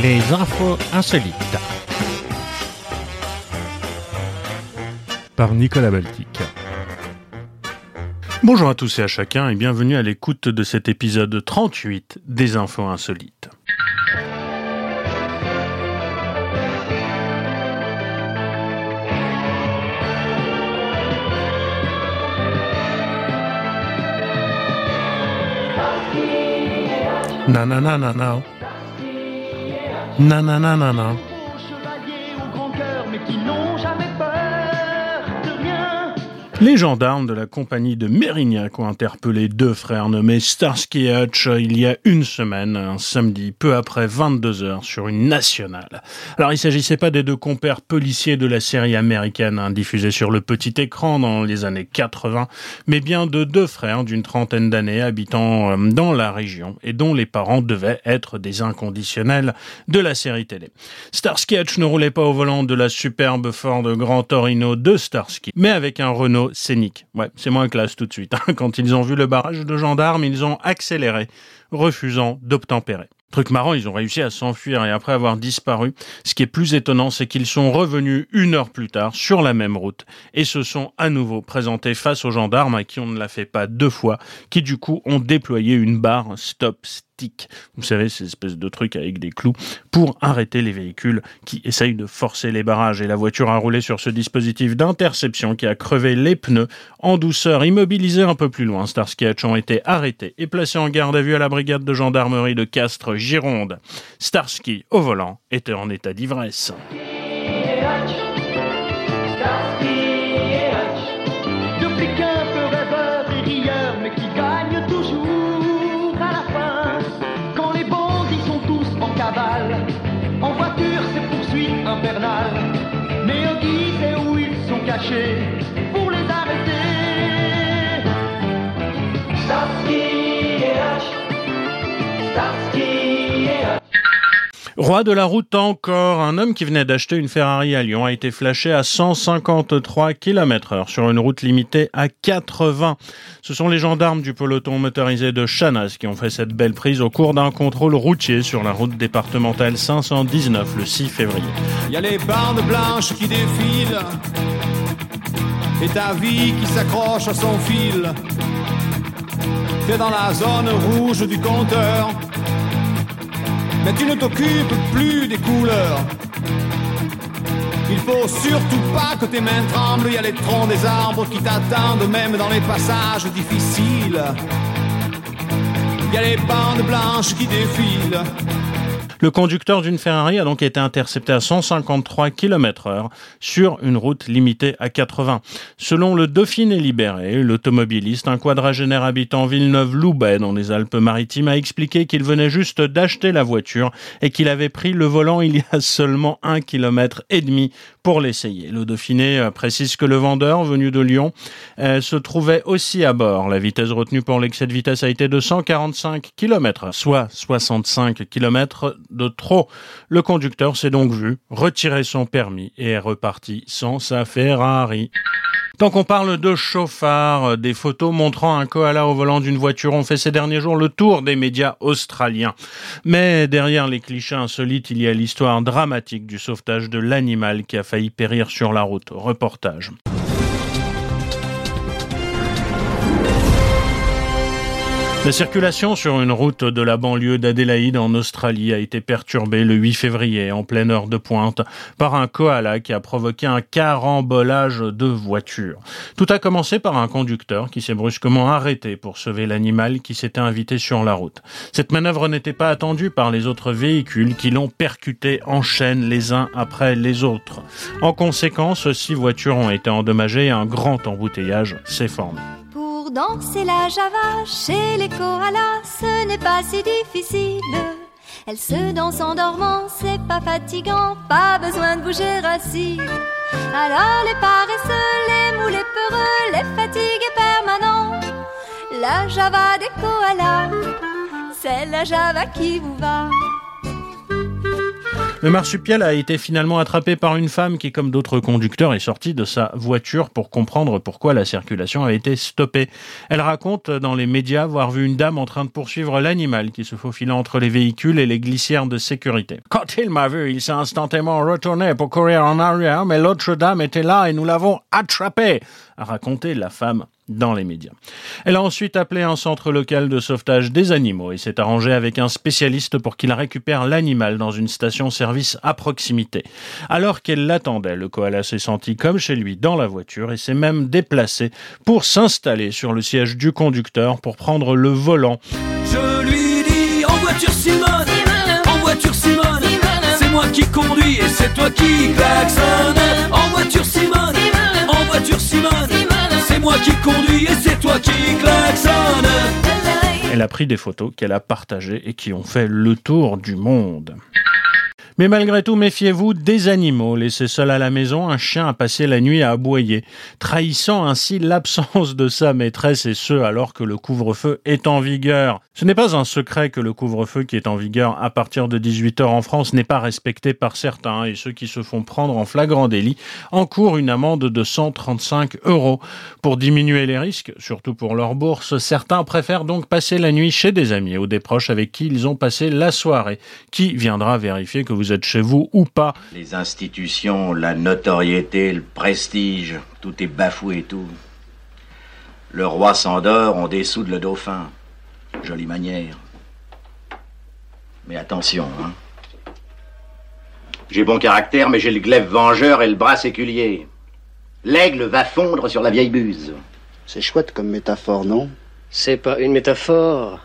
Les infos insolites. Par Nicolas Baltic. Bonjour à tous et à chacun et bienvenue à l'écoute de cet épisode 38 des infos insolites. Nananana. Nananana. Les gendarmes de la compagnie de Mérignac ont interpellé deux frères nommés Starsky et Hutch il y a une semaine, un samedi, peu après 22 heures, sur une nationale. Alors, il s'agissait pas des deux compères policiers de la série américaine hein, diffusée sur le petit écran dans les années 80, mais bien de deux frères d'une trentaine d'années habitant euh, dans la région et dont les parents devaient être des inconditionnels de la série télé. Starsky Hutch ne roulait pas au volant de la superbe Ford Grand Torino de Starsky, mais avec un Renault scénique. Ouais, c'est moins classe tout de suite. Hein. Quand ils ont vu le barrage de gendarmes, ils ont accéléré, refusant d'obtempérer. Truc marrant, ils ont réussi à s'enfuir et après avoir disparu, ce qui est plus étonnant, c'est qu'ils sont revenus une heure plus tard sur la même route et se sont à nouveau présentés face aux gendarmes à qui on ne l'a fait pas deux fois, qui du coup ont déployé une barre stop vous savez, ces espèces de trucs avec des clous pour arrêter les véhicules qui essayent de forcer les barrages. Et la voiture a roulé sur ce dispositif d'interception qui a crevé les pneus en douceur, immobilisé un peu plus loin. Starsky Hatch ont été arrêtés et placés en garde à vue à la brigade de gendarmerie de Castres, Gironde. Starsky, au volant, était en état d'ivresse. Infernale. Mais qui où ils sont cachés pour les arrêter. Starsky et H. Starsky. Roi de la route encore, un homme qui venait d'acheter une Ferrari à Lyon a été flashé à 153 km heure sur une route limitée à 80. Ce sont les gendarmes du peloton motorisé de Chanas qui ont fait cette belle prise au cours d'un contrôle routier sur la route départementale 519 le 6 février. Il y a les bandes blanches qui défilent et ta vie qui s'accroche à son fil. T'es dans la zone rouge du compteur mais tu ne t'occupes plus des couleurs. Il faut surtout pas que tes mains tremblent, il y a les troncs des arbres qui t'attendent même dans les passages difficiles. Il y a les bandes blanches qui défilent. Le conducteur d'une Ferrari a donc été intercepté à 153 km heure sur une route limitée à 80. Selon le Dauphiné libéré, l'automobiliste, un quadragénaire habitant Villeneuve-Loubet dans les Alpes-Maritimes, a expliqué qu'il venait juste d'acheter la voiture et qu'il avait pris le volant il y a seulement un kilomètre et demi pour l'essayer. Le Dauphiné euh, précise que le vendeur, venu de Lyon, euh, se trouvait aussi à bord. La vitesse retenue pour l'excès de vitesse a été de 145 km, soit 65 km de trop. Le conducteur s'est donc vu retirer son permis et est reparti sans sa Ferrari. Tant qu'on parle de chauffard, euh, des photos montrant un koala au volant d'une voiture ont fait ces derniers jours le tour des médias australiens. Mais derrière les clichés insolites, il y a l'histoire dramatique du sauvetage de l'animal qui a failli périr sur la route. Reportage. La circulation sur une route de la banlieue d'Adélaïde en Australie a été perturbée le 8 février en pleine heure de pointe par un koala qui a provoqué un carambolage de voitures. Tout a commencé par un conducteur qui s'est brusquement arrêté pour sauver l'animal qui s'était invité sur la route. Cette manœuvre n'était pas attendue par les autres véhicules qui l'ont percuté en chaîne les uns après les autres. En conséquence, six voitures ont été endommagées et un grand embouteillage s'est formé danser la java chez les koalas, ce n'est pas si difficile. Elle se danse en dormant, c'est pas fatigant, pas besoin de bouger assis. Alors les paresseux, les moulés peureux, les fatigués permanents, la java des koalas, c'est la java qui vous va. Le marsupial a été finalement attrapé par une femme qui, comme d'autres conducteurs, est sortie de sa voiture pour comprendre pourquoi la circulation a été stoppée. Elle raconte dans les médias avoir vu une dame en train de poursuivre l'animal qui se faufilait entre les véhicules et les glissières de sécurité. Quand il m'a vu, il s'est instantanément retourné pour courir en arrière, mais l'autre dame était là et nous l'avons attrapé, a raconté la femme dans les médias. Elle a ensuite appelé un centre local de sauvetage des animaux et s'est arrangée avec un spécialiste pour qu'il récupère l'animal dans une station-service à proximité. Alors qu'elle l'attendait, le koala s'est senti comme chez lui dans la voiture et s'est même déplacé pour s'installer sur le siège du conducteur pour prendre le volant. Je lui dis en voiture Simone, en voiture Simone, c'est moi qui conduis et c'est toi qui. Elle a pris des photos qu'elle a partagées et qui ont fait le tour du monde. Mais malgré tout, méfiez-vous des animaux. Laissé seul à la maison, un chien a passé la nuit à aboyer, trahissant ainsi l'absence de sa maîtresse et ce alors que le couvre-feu est en vigueur. Ce n'est pas un secret que le couvre-feu qui est en vigueur à partir de 18h en France n'est pas respecté par certains et ceux qui se font prendre en flagrant délit encourent une amende de 135 euros. Pour diminuer les risques, surtout pour leur bourse, certains préfèrent donc passer la nuit chez des amis ou des proches avec qui ils ont passé la soirée. Qui viendra vérifier que vous êtes chez vous ou pas. Les institutions, la notoriété, le prestige, tout est bafoué et tout. Le roi s'endort, on dessoude le dauphin. Jolie manière. Mais attention, hein. J'ai bon caractère, mais j'ai le glaive vengeur et le bras séculier. L'aigle va fondre sur la vieille buse. C'est chouette comme métaphore, non? C'est pas une métaphore,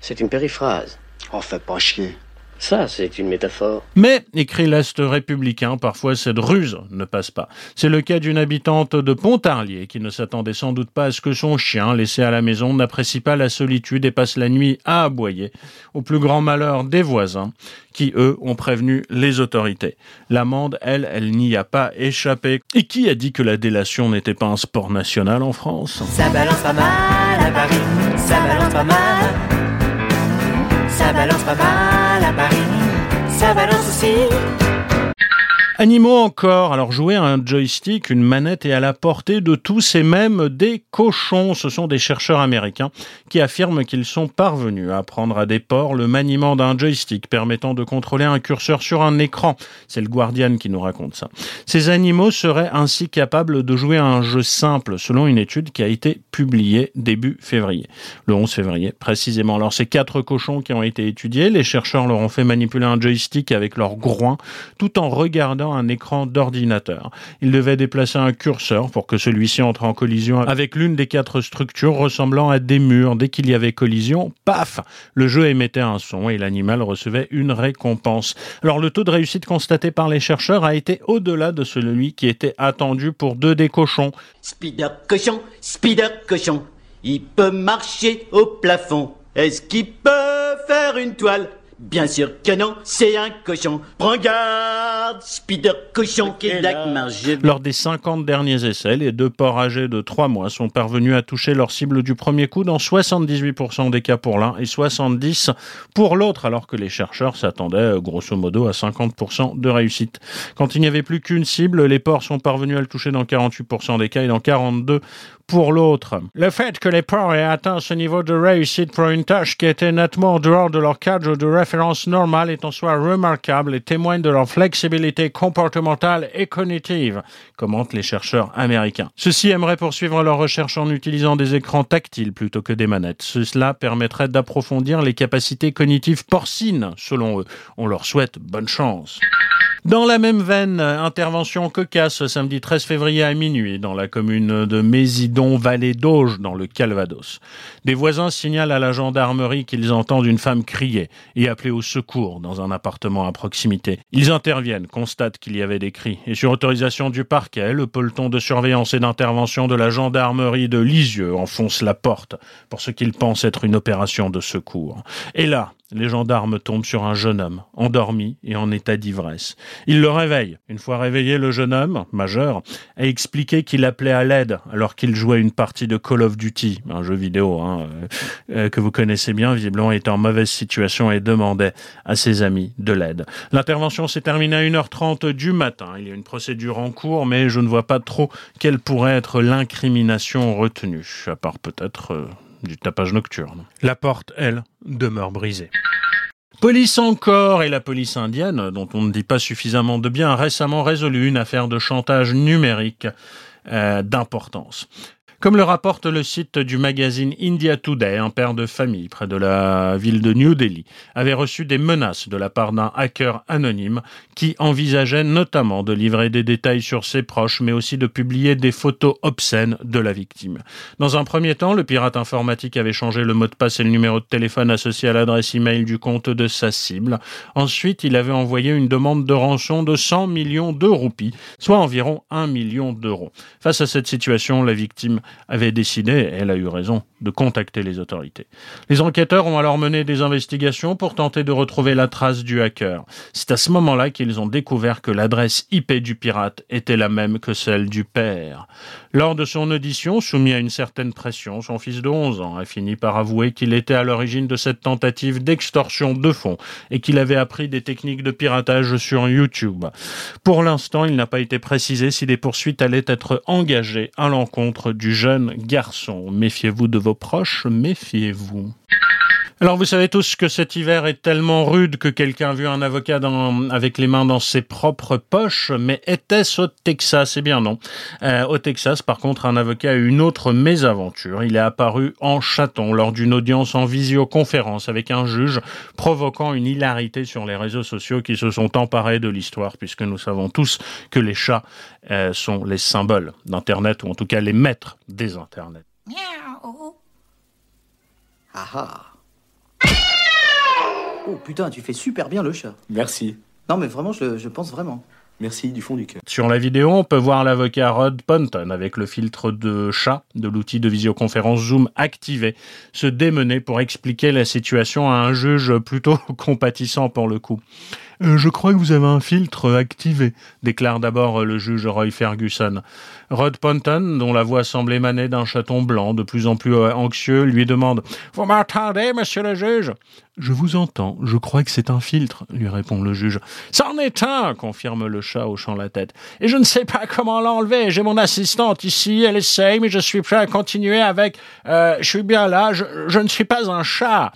c'est une périphrase. Oh, fais pas chier. Ça, c'est une métaphore. Mais, écrit l'Est républicain, parfois cette ruse ne passe pas. C'est le cas d'une habitante de Pontarlier qui ne s'attendait sans doute pas à ce que son chien, laissé à la maison, n'apprécie pas la solitude et passe la nuit à aboyer, au plus grand malheur des voisins, qui, eux, ont prévenu les autorités. L'amende, elle, elle n'y a pas échappé. Et qui a dit que la délation n'était pas un sport national en France? Ça balance pas mal à Paris, ça balance pas mal. Ça balance pas mal à Paris, ça balance aussi. Animaux encore. Alors jouer à un joystick, une manette est à la portée de tous et même des cochons. Ce sont des chercheurs américains qui affirment qu'ils sont parvenus à apprendre à des porcs le maniement d'un joystick permettant de contrôler un curseur sur un écran. C'est le Guardian qui nous raconte ça. Ces animaux seraient ainsi capables de jouer à un jeu simple selon une étude qui a été publiée début février. Le 11 février précisément. Alors ces quatre cochons qui ont été étudiés, les chercheurs leur ont fait manipuler un joystick avec leur groin tout en regardant un écran d'ordinateur. Il devait déplacer un curseur pour que celui-ci entre en collision avec l'une des quatre structures ressemblant à des murs. Dès qu'il y avait collision, paf, le jeu émettait un son et l'animal recevait une récompense. Alors le taux de réussite constaté par les chercheurs a été au-delà de celui qui était attendu pour deux des cochons. Spider cochon, Spider cochon, il peut marcher au plafond. Est-ce qu'il peut faire une toile? Bien sûr que non, c'est un cochon. Prends garde, Spider cochon qui est Lors des 50 derniers essais, les deux porcs âgés de 3 mois sont parvenus à toucher leur cible du premier coup dans 78% des cas pour l'un et 70% pour l'autre, alors que les chercheurs s'attendaient grosso modo à 50% de réussite. Quand il n'y avait plus qu'une cible, les porcs sont parvenus à le toucher dans 48% des cas et dans 42% pour l'autre. Le fait que les porcs aient atteint ce niveau de réussite pour une tâche qui était nettement en dehors de leur cadre de référence normal est en soi remarquable et témoigne de leur flexibilité comportementale et cognitive, commentent les chercheurs américains. Ceux-ci aimeraient poursuivre leurs recherches en utilisant des écrans tactiles plutôt que des manettes. Cela permettrait d'approfondir les capacités cognitives porcines, selon eux. On leur souhaite bonne chance. Dans la même veine, intervention cocasse samedi 13 février à minuit dans la commune de Mésidon, vallée d'Auge, dans le Calvados. Des voisins signalent à la gendarmerie qu'ils entendent une femme crier et appeler au secours dans un appartement à proximité. Ils interviennent, constatent qu'il y avait des cris et sur autorisation du parquet, le peloton de surveillance et d'intervention de la gendarmerie de Lisieux enfonce la porte pour ce qu'ils pensent être une opération de secours. Et là, les gendarmes tombent sur un jeune homme, endormi et en état d'ivresse. Ils le réveillent. Une fois réveillé, le jeune homme, majeur, a expliqué qu'il appelait à l'aide alors qu'il jouait une partie de Call of Duty, un jeu vidéo hein, euh, que vous connaissez bien, visiblement était en mauvaise situation et demandait à ses amis de l'aide. L'intervention s'est terminée à 1h30 du matin. Il y a une procédure en cours, mais je ne vois pas trop quelle pourrait être l'incrimination retenue, à part peut-être euh, du tapage nocturne. La porte, elle, demeure brisée. Police encore et la police indienne, dont on ne dit pas suffisamment de bien, a récemment résolu une affaire de chantage numérique euh, d'importance. Comme le rapporte le site du magazine India Today, un père de famille près de la ville de New Delhi avait reçu des menaces de la part d'un hacker anonyme qui envisageait notamment de livrer des détails sur ses proches, mais aussi de publier des photos obscènes de la victime. Dans un premier temps, le pirate informatique avait changé le mot de passe et le numéro de téléphone associé à l'adresse email du compte de sa cible. Ensuite, il avait envoyé une demande de rançon de 100 millions de roupies, soit environ 1 million d'euros. Face à cette situation, la victime avait décidé, elle a eu raison, de contacter les autorités. Les enquêteurs ont alors mené des investigations pour tenter de retrouver la trace du hacker. C'est à ce moment-là qu'ils ont découvert que l'adresse IP du pirate était la même que celle du père. Lors de son audition, soumis à une certaine pression, son fils de 11 ans a fini par avouer qu'il était à l'origine de cette tentative d'extorsion de fonds et qu'il avait appris des techniques de piratage sur YouTube. Pour l'instant, il n'a pas été précisé si des poursuites allaient être engagées à l'encontre du jeune garçon. Méfiez-vous de vos proches, méfiez-vous. Alors vous savez tous que cet hiver est tellement rude que quelqu'un a vu un avocat avec les mains dans ses propres poches, mais était-ce au Texas? Eh bien non. Euh, au Texas, par contre, un avocat a eu une autre mésaventure. Il est apparu en chaton lors d'une audience en visioconférence avec un juge, provoquant une hilarité sur les réseaux sociaux qui se sont emparés de l'histoire, puisque nous savons tous que les chats euh, sont les symboles d'Internet, ou en tout cas les maîtres des Internets. Ah ah. Oh putain, tu fais super bien le chat. Merci. Non mais vraiment, je, je pense vraiment. Merci du fond du cœur. Sur la vidéo, on peut voir l'avocat Rod Ponton avec le filtre de chat de l'outil de visioconférence Zoom activé se démener pour expliquer la situation à un juge plutôt compatissant pour le coup. Euh, je crois que vous avez un filtre activé, déclare d'abord le juge Roy Ferguson. Rod Ponton, dont la voix semble émaner d'un chaton blanc de plus en plus euh, anxieux, lui demande Vous m'entendez, monsieur le juge? Je vous entends, je crois que c'est un filtre, lui répond le juge. C'en est un, confirme le chat hochant la tête. Et je ne sais pas comment l'enlever. J'ai mon assistante ici, elle essaye, mais je suis prêt à continuer avec euh, Je suis bien là, je ne suis pas un chat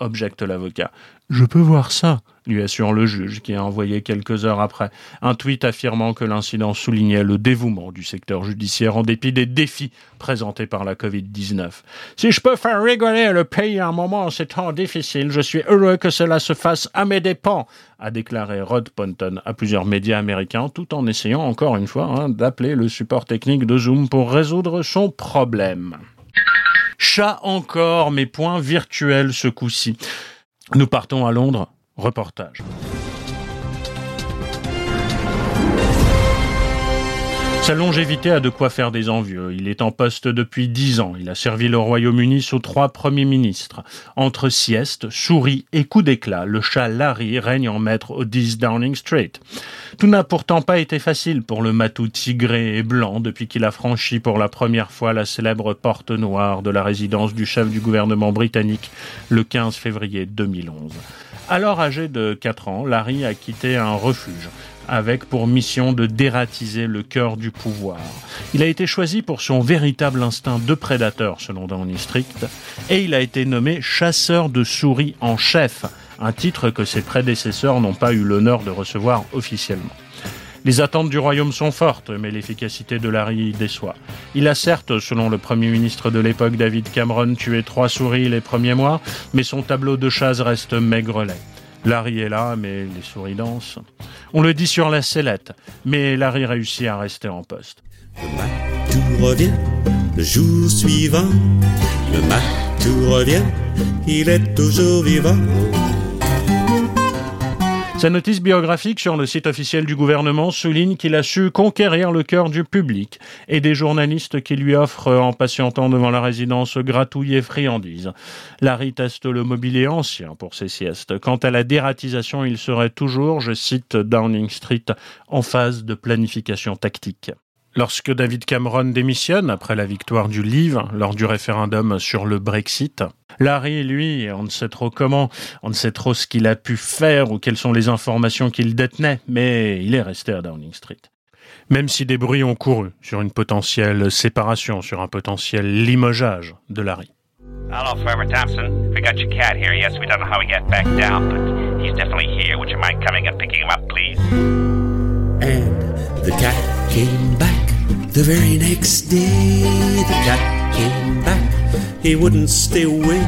objecte l'avocat. Je peux voir ça, lui assure le juge, qui a envoyé quelques heures après un tweet affirmant que l'incident soulignait le dévouement du secteur judiciaire en dépit des défis présentés par la Covid-19. Si je peux faire rigoler le pays à un moment en ces temps difficiles, je suis heureux que cela se fasse à mes dépens, a déclaré Rod Ponton à plusieurs médias américains, tout en essayant encore une fois hein, d'appeler le support technique de Zoom pour résoudre son problème. Chat encore, mais point virtuel ce coup-ci. Nous partons à Londres. Reportage. Sa longévité a de quoi faire des envieux. Il est en poste depuis dix ans. Il a servi le Royaume-Uni sous trois premiers ministres. Entre sieste, souris et coups d'éclat, le chat Larry règne en maître au 10 Downing Street. Tout n'a pourtant pas été facile pour le matou tigré et blanc depuis qu'il a franchi pour la première fois la célèbre porte noire de la résidence du chef du gouvernement britannique le 15 février 2011. Alors âgé de 4 ans, Larry a quitté un refuge avec pour mission de dératiser le cœur du pouvoir. Il a été choisi pour son véritable instinct de prédateur, selon Downing Street, et il a été nommé chasseur de souris en chef, un titre que ses prédécesseurs n'ont pas eu l'honneur de recevoir officiellement. Les attentes du royaume sont fortes, mais l'efficacité de Larry déçoit. Il a certes, selon le premier ministre de l'époque David Cameron, tué trois souris les premiers mois, mais son tableau de chasse reste maigrelet. Larry est là, mais les souris dansent. On le dit sur la sellette, mais Larry réussit à rester en poste. Le matou revient le jour suivant. Le matou revient, il est toujours vivant. Sa notice biographique sur le site officiel du gouvernement souligne qu'il a su conquérir le cœur du public et des journalistes qui lui offrent, en patientant devant la résidence, gratouilles et friandises. Larry teste le mobilier ancien pour ses siestes. Quant à la dératisation, il serait toujours, je cite Downing Street, en phase de planification tactique. Lorsque David Cameron démissionne après la victoire du Livre lors du référendum sur le Brexit, Larry, lui, on ne sait trop comment, on ne sait trop ce qu'il a pu faire ou quelles sont les informations qu'il détenait, mais il est resté à Downing Street. Même si des bruits ont couru sur une potentielle séparation, sur un potentiel limogeage de Larry. Hello, Forever Thompson. We got your cat here. Yes, we don't know how he got back down, but he's definitely here. Would you mind coming and picking him up, please? And the cat came back the very next day. The cat came back. He wouldn't stay away.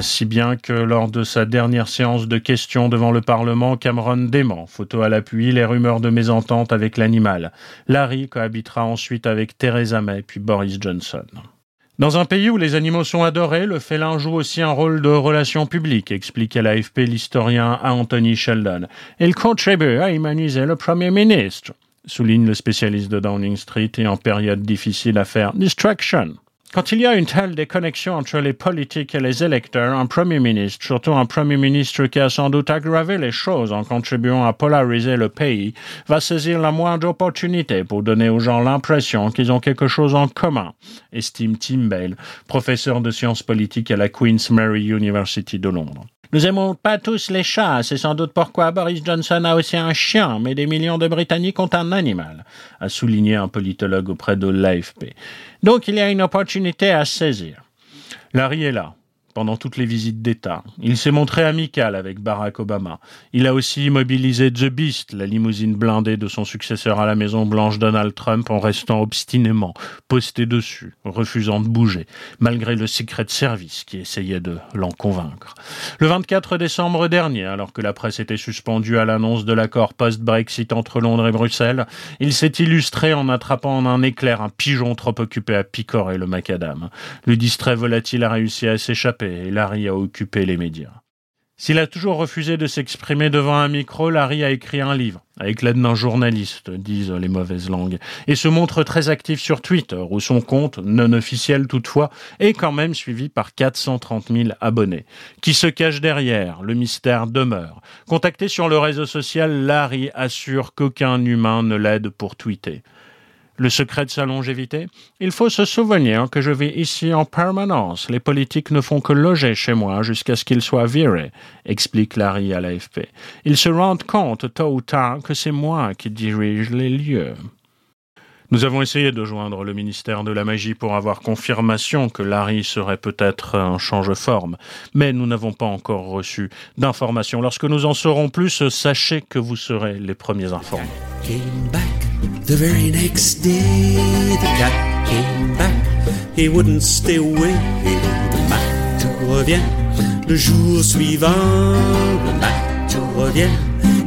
Si bien que lors de sa dernière séance de questions devant le Parlement, Cameron dément, photo à l'appui, les rumeurs de mésentente avec l'animal. Larry cohabitera ensuite avec Theresa May puis Boris Johnson. Dans un pays où les animaux sont adorés, le félin joue aussi un rôle de relation publique, explique à l'AFP l'historien Anthony Sheldon. Il contribue à humaniser le Premier ministre, souligne le spécialiste de Downing Street et en période difficile à faire distraction. Quand il y a une telle déconnexion entre les politiques et les électeurs, un Premier ministre, surtout un Premier ministre qui a sans doute aggravé les choses en contribuant à polariser le pays, va saisir la moindre opportunité pour donner aux gens l'impression qu'ils ont quelque chose en commun, estime Tim Bale, professeur de sciences politiques à la Queen's Mary University de Londres. Nous aimons pas tous les chats, c'est sans doute pourquoi Boris Johnson a aussi un chien, mais des millions de Britanniques ont un animal, a souligné un politologue auprès de l'AFP. Donc il y a une opportunité à saisir. Larry est là, pendant toutes les visites d'État. Il s'est montré amical avec Barack Obama. Il a aussi mobilisé The Beast, la limousine blindée de son successeur à la Maison Blanche Donald Trump, en restant obstinément posté dessus, refusant de bouger, malgré le Secret Service qui essayait de l'en convaincre. Le 24 décembre dernier, alors que la presse était suspendue à l'annonce de l'accord post-Brexit entre Londres et Bruxelles, il s'est illustré en attrapant en un éclair un pigeon trop occupé à picorer le macadam. Le distrait volatile a réussi à s'échapper et Larry a occupé les médias. S'il a toujours refusé de s'exprimer devant un micro, Larry a écrit un livre, avec l'aide d'un journaliste, disent les mauvaises langues, et se montre très actif sur Twitter, où son compte, non officiel toutefois, est quand même suivi par 430 000 abonnés. Qui se cache derrière Le mystère demeure. Contacté sur le réseau social, Larry assure qu'aucun humain ne l'aide pour tweeter. Le secret de sa longévité Il faut se souvenir que je vis ici en permanence. Les politiques ne font que loger chez moi jusqu'à ce qu'ils soient virés, explique Larry à l'AFP. Ils se rendent compte tôt ou tard que c'est moi qui dirige les lieux. Nous avons essayé de joindre le ministère de la Magie pour avoir confirmation que Larry serait peut-être un change-forme, mais nous n'avons pas encore reçu d'informations. Lorsque nous en saurons plus, sachez que vous serez les premiers informés. The very next day. The cat came back. He wouldn't stay away. Le mat revient le jour suivant. Le mat revient.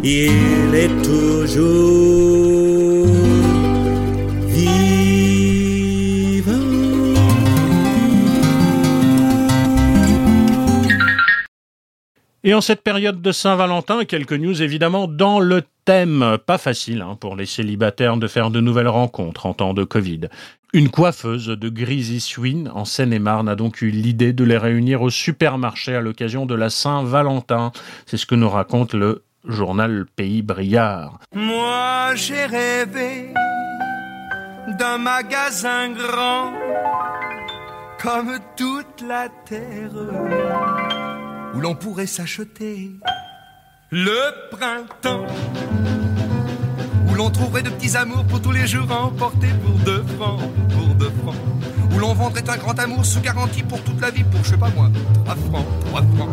Il est toujours Et en cette période de Saint-Valentin, quelques news évidemment dans le thème. Pas facile hein, pour les célibataires de faire de nouvelles rencontres en temps de Covid. Une coiffeuse de Grisi Swin en Seine-et-Marne a donc eu l'idée de les réunir au supermarché à l'occasion de la Saint-Valentin. C'est ce que nous raconte le journal Pays Briard. Moi j'ai rêvé d'un magasin grand comme toute la terre où l'on pourrait s'acheter le printemps. Où l'on trouverait de petits amours pour tous les jours emportés pour deux francs, pour deux francs. Où l'on vendrait un grand amour sous garantie pour toute la vie pour je sais pas moi, trois francs, trois francs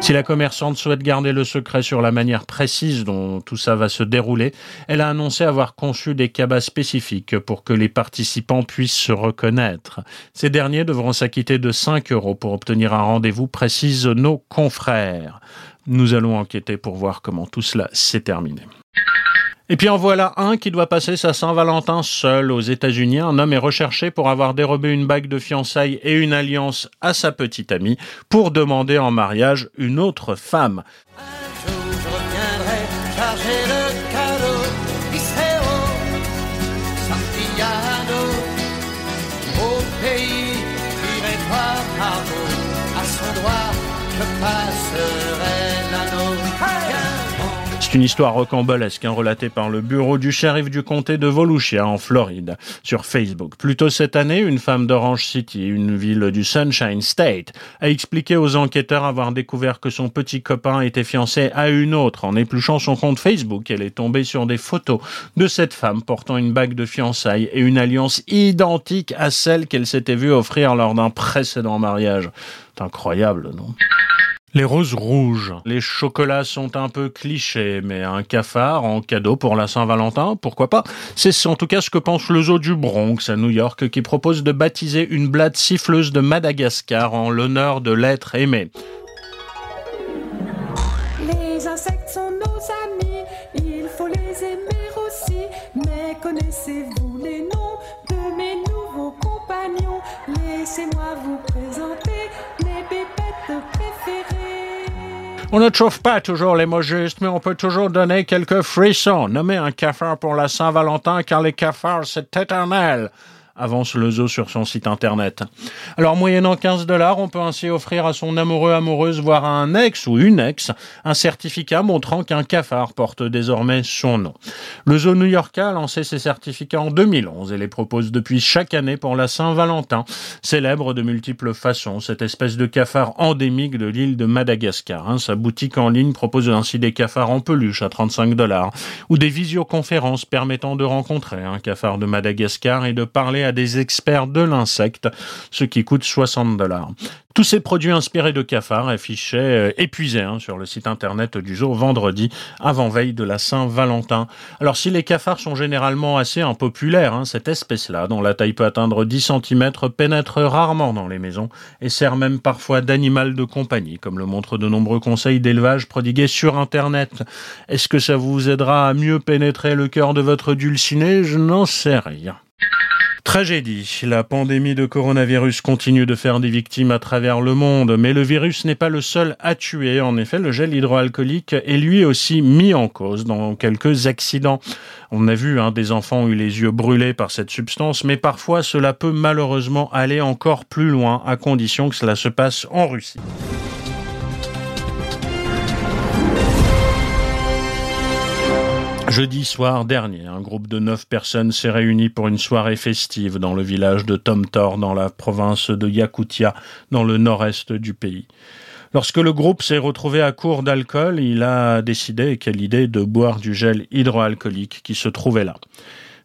Si la commerçante souhaite garder le secret sur la manière précise dont tout ça va se dérouler, elle a annoncé avoir conçu des cabas spécifiques pour que les participants puissent se reconnaître. Ces derniers devront s'acquitter de 5 euros pour obtenir un rendez-vous, précisent nos confrères. Nous allons enquêter pour voir comment tout cela s'est terminé. Et puis en voilà un qui doit passer sa Saint-Valentin seul aux États-Unis. Un homme est recherché pour avoir dérobé une bague de fiançailles et une alliance à sa petite amie pour demander en mariage une autre femme. Une histoire rocambolesque hein, relatée par le bureau du shérif du comté de Volusia en Floride sur Facebook. Plus tôt cette année, une femme d'Orange City, une ville du Sunshine State, a expliqué aux enquêteurs avoir découvert que son petit copain était fiancé à une autre. En épluchant son compte Facebook, elle est tombée sur des photos de cette femme portant une bague de fiançailles et une alliance identique à celle qu'elle s'était vue offrir lors d'un précédent mariage. C'est incroyable, non? Les roses rouges. Les chocolats sont un peu clichés, mais un cafard en cadeau pour la Saint-Valentin, pourquoi pas? C'est en tout cas ce que pense le zoo du Bronx à New York qui propose de baptiser une blade siffleuse de Madagascar en l'honneur de l'être aimé. On ne trouve pas toujours les mots justes, mais on peut toujours donner quelques frissons. Nommer un cafard pour la Saint-Valentin, car les cafards, c'est éternel avance le zoo sur son site internet. Alors, moyennant 15 dollars, on peut ainsi offrir à son amoureux, amoureuse, voire à un ex ou une ex, un certificat montrant qu'un cafard porte désormais son nom. Le zoo new-yorkais a lancé ces certificats en 2011 et les propose depuis chaque année pour la Saint-Valentin, célèbre de multiples façons cette espèce de cafard endémique de l'île de Madagascar. Hein. Sa boutique en ligne propose ainsi des cafards en peluche à 35 dollars ou des visioconférences permettant de rencontrer un cafard de Madagascar et de parler à des experts de l'insecte, ce qui coûte 60 dollars. Tous ces produits inspirés de cafards affichaient euh, épuisés hein, sur le site internet du jour vendredi, avant-veille de la Saint-Valentin. Alors si les cafards sont généralement assez impopulaires, hein, cette espèce-là, dont la taille peut atteindre 10 cm, pénètre rarement dans les maisons et sert même parfois d'animal de compagnie, comme le montrent de nombreux conseils d'élevage prodigués sur internet. Est-ce que ça vous aidera à mieux pénétrer le cœur de votre dulciné? Je n'en sais rien. Tragédie. La pandémie de coronavirus continue de faire des victimes à travers le monde, mais le virus n'est pas le seul à tuer. En effet, le gel hydroalcoolique est lui aussi mis en cause dans quelques accidents. On a vu, hein, des enfants ont eu les yeux brûlés par cette substance, mais parfois cela peut malheureusement aller encore plus loin, à condition que cela se passe en Russie. Jeudi soir dernier, un groupe de neuf personnes s'est réuni pour une soirée festive dans le village de Tomtor, dans la province de Yakoutia, dans le nord-est du pays. Lorsque le groupe s'est retrouvé à court d'alcool, il a décidé, quelle idée, de boire du gel hydroalcoolique qui se trouvait là.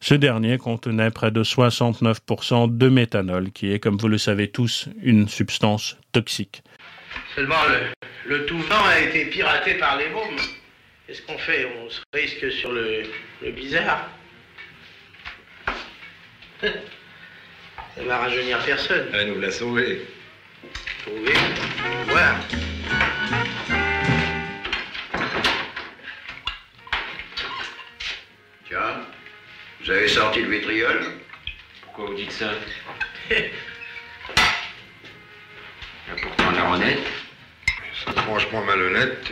Ce dernier contenait près de 69% de méthanol, qui est, comme vous le savez tous, une substance toxique. Seulement, le, le tout a été piraté par les mômes. Qu'est-ce qu'on fait On se risque sur le, le bizarre Ça va rajeunir personne. Elle nous l'a sauvé. Trouver, voir. Tiens, vous avez sorti le vitriol? Pourquoi vous dites ça? Pourtant la honnête. C'est franchement malhonnête.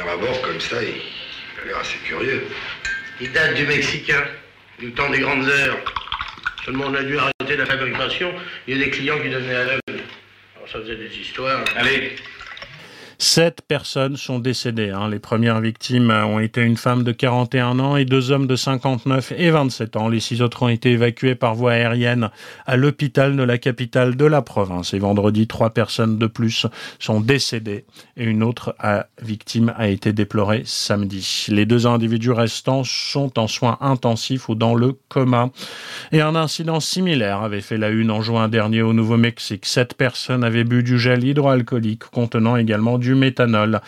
Premier abord, comme ça, il, il a l'air assez curieux. Il date du Mexicain, du temps des grandes heures. Seulement, on a dû arrêter la fabrication. Il y a des clients qui devenaient aveugles. Alors, ça faisait des histoires. Allez, Sept personnes sont décédées. hein. Les premières victimes ont été une femme de 41 ans et deux hommes de 59 et 27 ans. Les six autres ont été évacués par voie aérienne à l'hôpital de la capitale de la province. Et vendredi, trois personnes de plus sont décédées et une autre a- victime a été déplorée samedi. Les deux individus restants sont en soins intensifs ou dans le coma. Et un incident similaire avait fait la une en juin dernier au Nouveau-Mexique. Sept personnes avaient bu du gel hydroalcoolique contenant également du méthanol.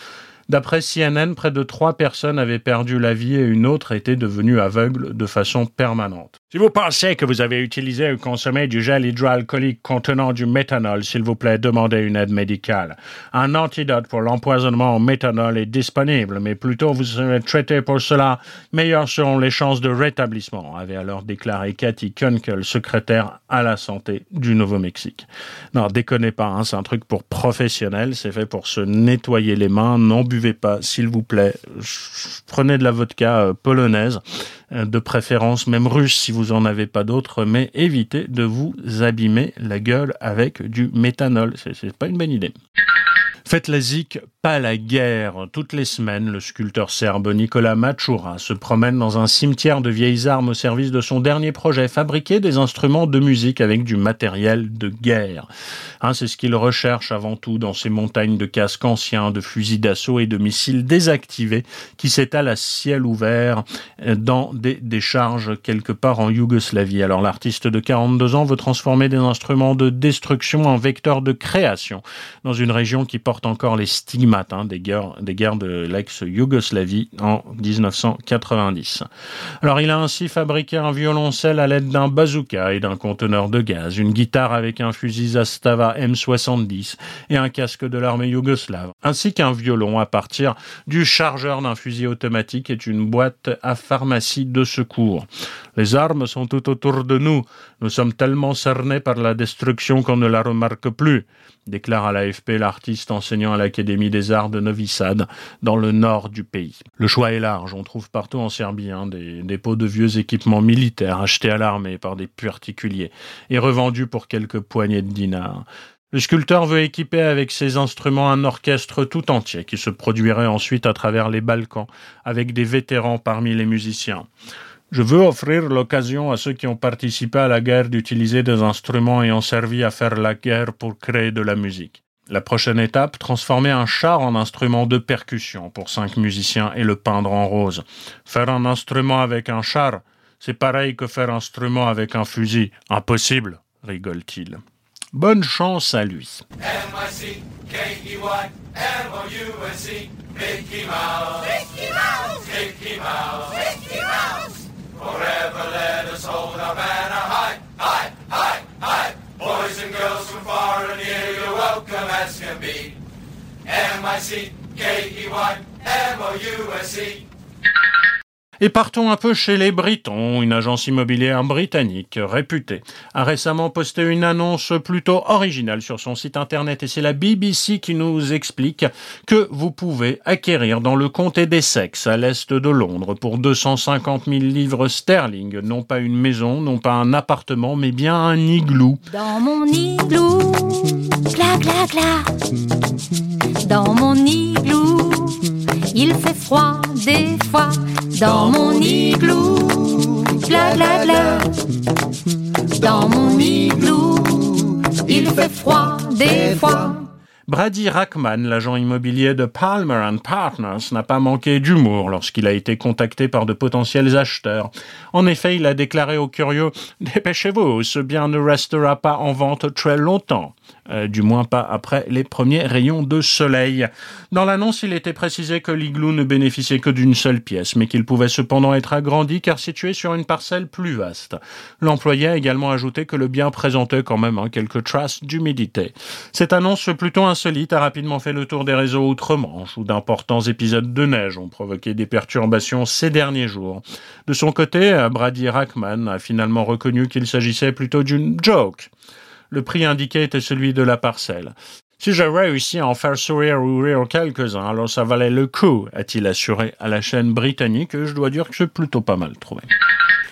D'après CNN, près de trois personnes avaient perdu la vie et une autre était devenue aveugle de façon permanente. Si vous pensez que vous avez utilisé ou consommé du gel hydroalcoolique contenant du méthanol, s'il vous plaît, demandez une aide médicale. Un antidote pour l'empoisonnement au méthanol est disponible, mais plutôt vous serez traité pour cela, meilleures seront les chances de rétablissement, avait alors déclaré Cathy Kunkel, secrétaire à la santé du Nouveau-Mexique. Non, déconnez pas, hein, c'est un truc pour professionnels, c'est fait pour se nettoyer les mains, n'en buvez pas, s'il vous plaît. Prenez de la vodka euh, polonaise, euh, de préférence même russe si vous en avez pas d'autres, mais évitez de vous abîmer la gueule avec du méthanol, c'est pas une bonne idée. Faites la zik, pas la guerre. Toutes les semaines, le sculpteur serbe Nicolas Machura se promène dans un cimetière de vieilles armes au service de son dernier projet, fabriquer des instruments de musique avec du matériel de guerre. Hein, c'est ce qu'il recherche avant tout dans ces montagnes de casques anciens, de fusils d'assaut et de missiles désactivés qui s'étalent à ciel ouvert dans des décharges quelque part en Yougoslavie. Alors l'artiste de 42 ans veut transformer des instruments de destruction en vecteurs de création dans une région qui porte encore les stigmates hein, des, guerres, des guerres de l'ex-Yougoslavie en 1990. Alors il a ainsi fabriqué un violoncelle à l'aide d'un bazooka et d'un conteneur de gaz, une guitare avec un fusil Zastava M70 et un casque de l'armée yougoslave, ainsi qu'un violon à partir du chargeur d'un fusil automatique et une boîte à pharmacie de secours. Les armes sont tout autour de nous. Nous sommes tellement cernés par la destruction qu'on ne la remarque plus, déclare à l'AFP l'artiste enseignant à l'Académie des Arts de Novi Sad, dans le nord du pays. Le choix est large. On trouve partout en Serbie hein, des dépôts de vieux équipements militaires achetés à l'armée par des particuliers et revendus pour quelques poignées de dinars. Le sculpteur veut équiper avec ses instruments un orchestre tout entier qui se produirait ensuite à travers les Balkans avec des vétérans parmi les musiciens. Je veux offrir l'occasion à ceux qui ont participé à la guerre d'utiliser des instruments ayant servi à faire la guerre pour créer de la musique. La prochaine étape, transformer un char en instrument de percussion pour cinq musiciens et le peindre en rose. Faire un instrument avec un char, c'est pareil que faire un instrument avec un fusil. Impossible, rigole-t-il. Bonne chance à lui. Forever let us hold our banner high, and girls from far and near, you're welcome as can be. M-I-C-K-E-Y, M-O-U-S-E. Et partons un peu chez les Britons. Une agence immobilière britannique réputée a récemment posté une annonce plutôt originale sur son site internet et c'est la BBC qui nous explique que vous pouvez acquérir dans le comté d'Essex à l'est de Londres pour 250 000 livres sterling, non pas une maison, non pas un appartement, mais bien un igloo. Dans mon igloo, gla gla gla. Dans mon igloo, il fait froid des fois. Dans mon igloo, gla gla gla. Dans mon igloo, il fait froid des fois. Brady Rackman, l'agent immobilier de Palmer and Partners, n'a pas manqué d'humour lorsqu'il a été contacté par de potentiels acheteurs. En effet, il a déclaré aux curieux Dépêchez-vous, ce bien ne restera pas en vente très longtemps. Euh, du moins pas après les premiers rayons de soleil. Dans l'annonce, il était précisé que l'igloo ne bénéficiait que d'une seule pièce, mais qu'il pouvait cependant être agrandi car situé sur une parcelle plus vaste. L'employé a également ajouté que le bien présentait quand même hein, quelques traces d'humidité. Cette annonce plutôt insolite a rapidement fait le tour des réseaux outre-Manche, où d'importants épisodes de neige ont provoqué des perturbations ces derniers jours. De son côté, Brady Rackman a finalement reconnu qu'il s'agissait plutôt d'une joke. Le prix indiqué était celui de la parcelle. Si j'avais réussi à en faire sourire ou rire quelques-uns, alors ça valait le coup, a-t-il assuré à la chaîne britannique, je dois dire que c'est plutôt pas mal trouvé.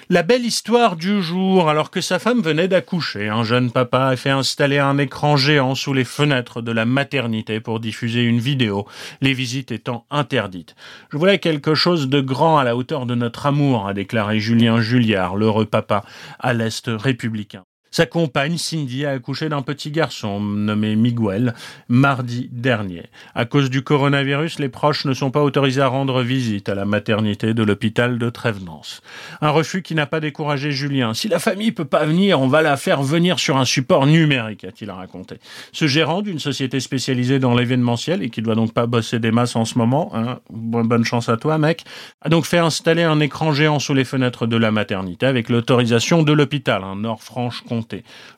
La belle histoire du jour, alors que sa femme venait d'accoucher, un jeune papa a fait installer un écran géant sous les fenêtres de la maternité pour diffuser une vidéo, les visites étant interdites. Je voulais quelque chose de grand à la hauteur de notre amour, a déclaré Julien Julliard, l'heureux papa, à l'Est républicain. Sa compagne, Cindy, a accouché d'un petit garçon nommé Miguel mardi dernier. À cause du coronavirus, les proches ne sont pas autorisés à rendre visite à la maternité de l'hôpital de Trévenance. Un refus qui n'a pas découragé Julien. Si la famille peut pas venir, on va la faire venir sur un support numérique, a-t-il raconté. Ce gérant d'une société spécialisée dans l'événementiel et qui doit donc pas bosser des masses en ce moment, hein, bonne chance à toi mec, a donc fait installer un écran géant sous les fenêtres de la maternité avec l'autorisation de l'hôpital, un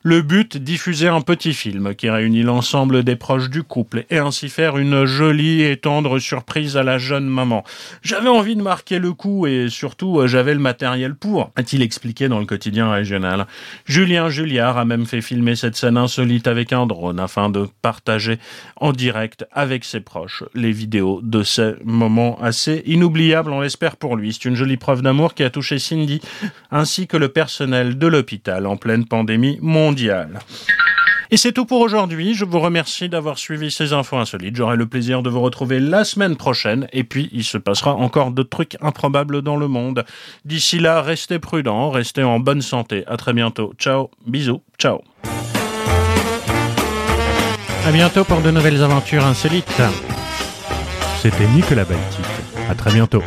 Le but, diffuser un petit film qui réunit l'ensemble des proches du couple et ainsi faire une jolie et tendre surprise à la jeune maman. J'avais envie de marquer le coup et surtout j'avais le matériel pour, a-t-il expliqué dans le quotidien régional. Julien Julliard a même fait filmer cette scène insolite avec un drone afin de partager en direct avec ses proches les vidéos de ces moments assez inoubliables, on l'espère pour lui. C'est une jolie preuve d'amour qui a touché Cindy ainsi que le personnel de l'hôpital en pleine pandémie mondiale. Et c'est tout pour aujourd'hui. Je vous remercie d'avoir suivi ces infos insolites. J'aurai le plaisir de vous retrouver la semaine prochaine. Et puis, il se passera encore d'autres trucs improbables dans le monde. D'ici là, restez prudents, restez en bonne santé. À très bientôt. Ciao. Bisous. Ciao. À bientôt pour de nouvelles aventures insolites. C'était Nicolas Baltic. À très bientôt.